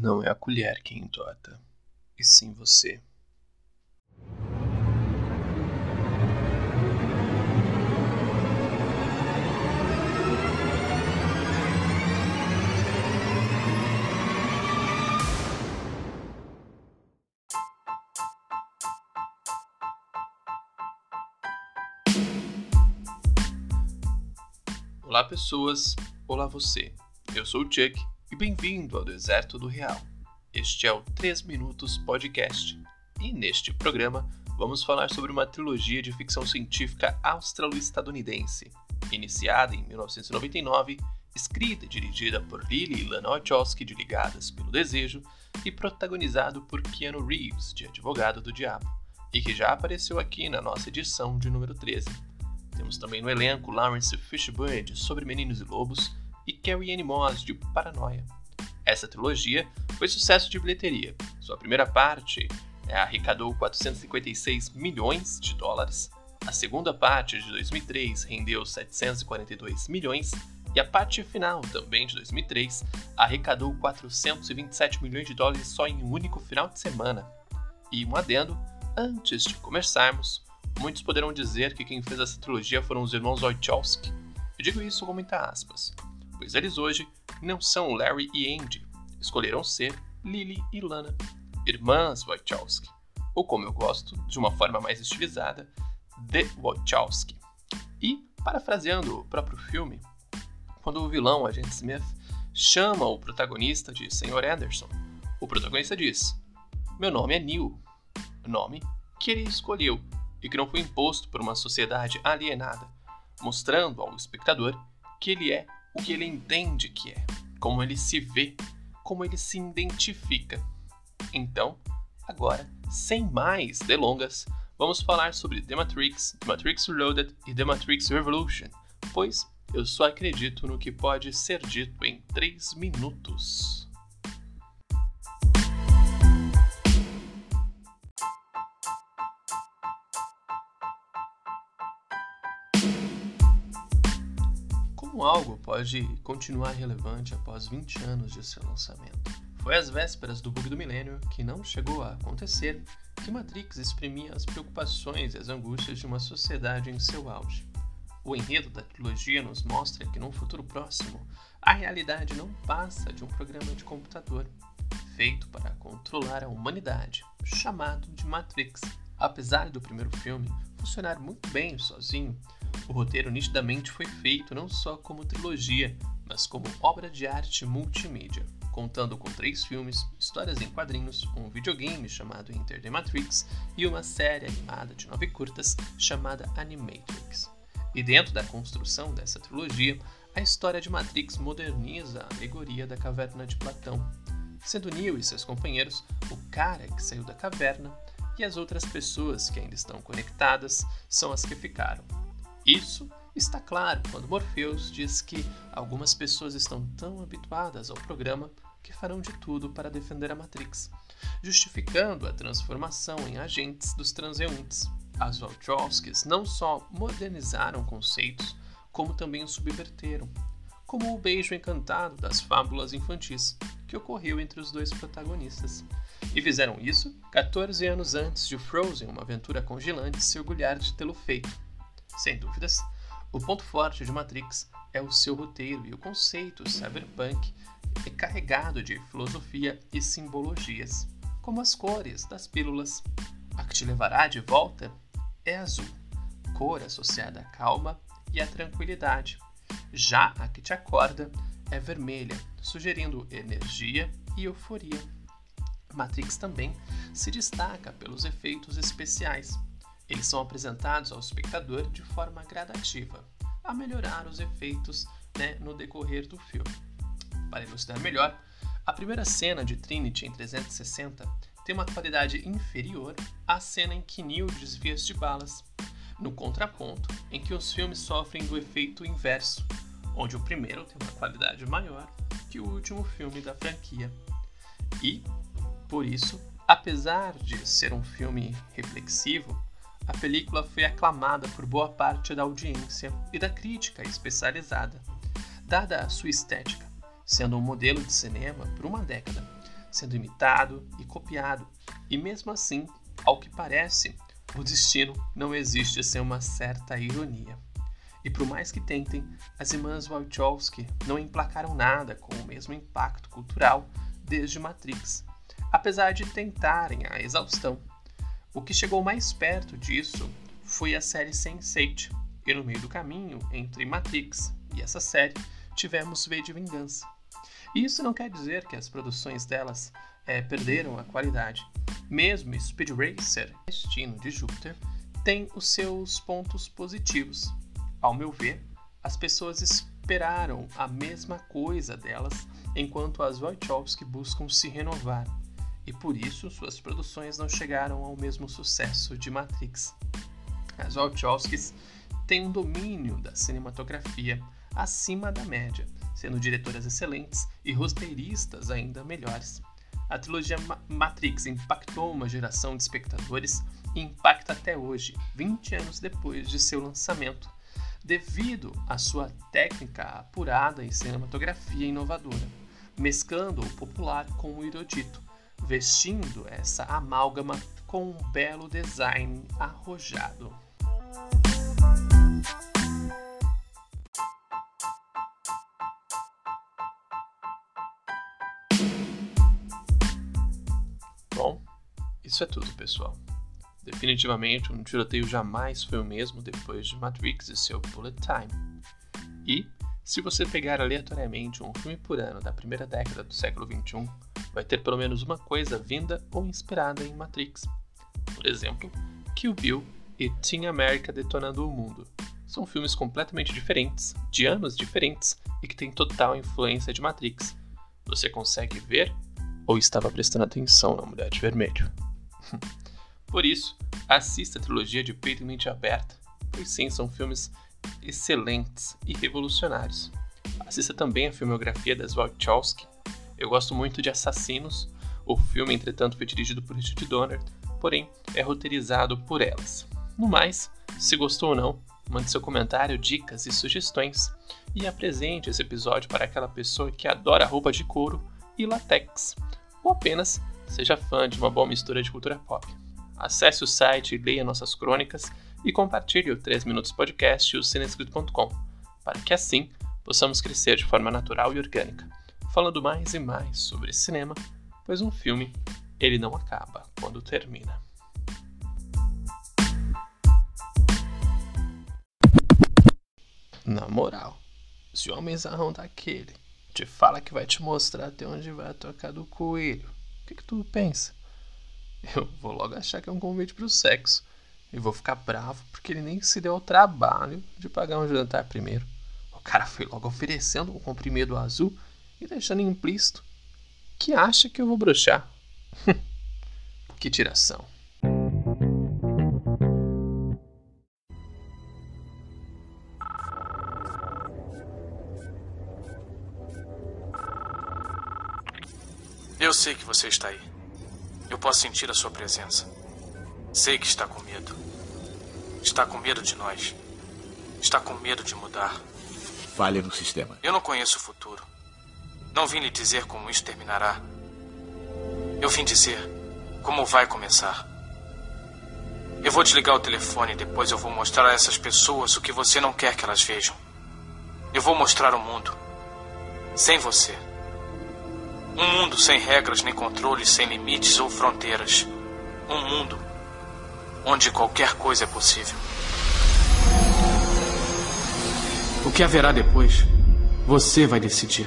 Não é a colher quem entorta, e sim você. Olá, pessoas. Olá, você. Eu sou o Chuck e bem-vindo ao Deserto do Real. Este é o 3 Minutos Podcast e neste programa vamos falar sobre uma trilogia de ficção científica austro-estadunidense, iniciada em 1999, escrita e dirigida por Lily e Lana Wachowski de Ligadas pelo Desejo e protagonizado por Keanu Reeves, de Advogado do Diabo, e que já apareceu aqui na nossa edição de número 13. Temos também no elenco Lawrence Fishburne de Sobre Meninos e Lobos e Carrie Anne Moss de Paranoia. Essa trilogia foi sucesso de bilheteria. Sua primeira parte é, arrecadou 456 milhões de dólares, a segunda parte de 2003 rendeu 742 milhões e a parte final, também de 2003, arrecadou 427 milhões de dólares só em um único final de semana. E um adendo, antes de começarmos, muitos poderão dizer que quem fez essa trilogia foram os irmãos Wachowski. Eu digo isso com muitas aspas, pois eles hoje não são Larry e Andy, escolheram ser Lily e Lana, irmãs Wachowski, ou como eu gosto, de uma forma mais estilizada, The Wachowski. E, parafraseando o próprio filme, quando o vilão, Agent Smith, chama o protagonista de Sr. Anderson, o protagonista diz: Meu nome é Neil, nome que ele escolheu e que não foi imposto por uma sociedade alienada, mostrando ao espectador que ele é o que ele entende que é, como ele se vê, como ele se identifica. Então, agora, sem mais delongas, vamos falar sobre The Matrix, The Matrix Reloaded e The Matrix Revolution, pois eu só acredito no que pode ser dito em 3 minutos. Como algo pode continuar relevante após 20 anos de seu lançamento. Foi às vésperas do bug do milênio, que não chegou a acontecer, que Matrix exprimia as preocupações e as angústias de uma sociedade em seu auge. O enredo da trilogia nos mostra que num futuro próximo, a realidade não passa de um programa de computador feito para controlar a humanidade, chamado de Matrix. Apesar do primeiro filme funcionar muito bem sozinho, o roteiro nitidamente foi feito não só como trilogia, mas como obra de arte multimídia, contando com três filmes, histórias em quadrinhos, um videogame chamado Enter the Matrix e uma série animada de nove curtas chamada Animatrix. E dentro da construção dessa trilogia, a história de Matrix moderniza a alegoria da caverna de Platão, sendo Neo e seus companheiros o cara que saiu da caverna e as outras pessoas que ainda estão conectadas são as que ficaram. Isso está claro quando Morpheus diz que algumas pessoas estão tão habituadas ao programa que farão de tudo para defender a Matrix, justificando a transformação em agentes dos transeuntes. As Wachowskis não só modernizaram conceitos, como também os subverteram, como o beijo encantado das fábulas infantis que ocorreu entre os dois protagonistas. E fizeram isso 14 anos antes de Frozen, uma aventura congelante, se orgulhar de tê-lo feito sem dúvidas, o ponto forte de Matrix é o seu roteiro e o conceito cyberpunk é carregado de filosofia e simbologias, como as cores das pílulas. A que te levará de volta é azul, cor associada à calma e à tranquilidade. Já a que te acorda é vermelha, sugerindo energia e euforia. Matrix também se destaca pelos efeitos especiais, eles são apresentados ao espectador de forma gradativa, a melhorar os efeitos né, no decorrer do filme. Para ilustrar melhor, a primeira cena de Trinity em 360 tem uma qualidade inferior à cena em que Neo desvia de balas, no contraponto em que os filmes sofrem do efeito inverso, onde o primeiro tem uma qualidade maior que o último filme da franquia. E, por isso, apesar de ser um filme reflexivo, a película foi aclamada por boa parte da audiência e da crítica especializada, dada a sua estética, sendo um modelo de cinema por uma década, sendo imitado e copiado. E mesmo assim, ao que parece, o destino não existe sem uma certa ironia. E por mais que tentem, as irmãs Wachowski não emplacaram nada com o mesmo impacto cultural desde Matrix, apesar de tentarem a exaustão. O que chegou mais perto disso foi a série Sense8, e no meio do caminho entre Matrix e essa série tivemos V de Vingança. E isso não quer dizer que as produções delas é, perderam a qualidade. Mesmo Speed Racer, Destino de Júpiter, tem os seus pontos positivos. Ao meu ver, as pessoas esperaram a mesma coisa delas, enquanto as Wachowski buscam se renovar, e por isso suas produções não chegaram ao mesmo sucesso de Matrix. As Wachowskis têm um domínio da cinematografia acima da média, sendo diretoras excelentes e roteiristas ainda melhores. A trilogia Matrix impactou uma geração de espectadores e impacta até hoje, 20 anos depois de seu lançamento, devido à sua técnica apurada e cinematografia inovadora, mesclando o popular com o erudito, vestindo essa amálgama com um belo design arrojado. Bom, isso é tudo, pessoal. Definitivamente, um tiroteio jamais foi o mesmo depois de Matrix e seu Bullet Time. E, se você pegar aleatoriamente um filme por ano da primeira década do século XXI, vai ter pelo menos uma coisa vinda ou inspirada em Matrix. Por exemplo, Kill Bill e Team America Detonando o Mundo. São filmes completamente diferentes, de anos diferentes e que têm total influência de Matrix. Você consegue ver ou estava prestando atenção na Mulher de Vermelho? Por isso, assista a trilogia de Peito e Mente Aberta, pois sim, são filmes excelentes e revolucionários. Assista também a filmografia das Wachowski. Eu gosto muito de Assassinos. O filme, entretanto, foi dirigido por Richard Donner, porém é roteirizado por elas. No mais, se gostou ou não, mande seu comentário, dicas e sugestões e apresente esse episódio para aquela pessoa que adora roupa de couro e latex, ou apenas seja fã de uma boa mistura de cultura pop. Acesse o site, leia nossas crônicas e compartilhe o 3 Minutos Podcast e o cinescrito.com, para que assim possamos crescer de forma natural e orgânica, falando mais e mais sobre cinema, pois um filme, ele não acaba quando termina. Na moral, se o homenzão daquele te fala que vai te mostrar até onde vai tocar do coelho, o que, que tu pensa? eu vou logo achar que é um convite para o sexo. E vou ficar bravo porque ele nem se deu ao trabalho de pagar um jantar primeiro. O cara foi logo oferecendo um comprimido azul e deixando implícito que acha que eu vou brochar. que tiração. Eu sei que você está aí. Eu posso sentir a sua presença. Sei que está com medo. Está com medo de nós. Está com medo de mudar. Falha no sistema. Eu não conheço o futuro. Não vim lhe dizer como isso terminará. Eu vim dizer como vai começar. Eu vou desligar o telefone e depois eu vou mostrar a essas pessoas o que você não quer que elas vejam. Eu vou mostrar o mundo. Sem você. Um mundo sem regras nem controles, sem limites ou fronteiras. Um mundo onde qualquer coisa é possível. O que haverá depois, você vai decidir.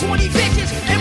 20 bitches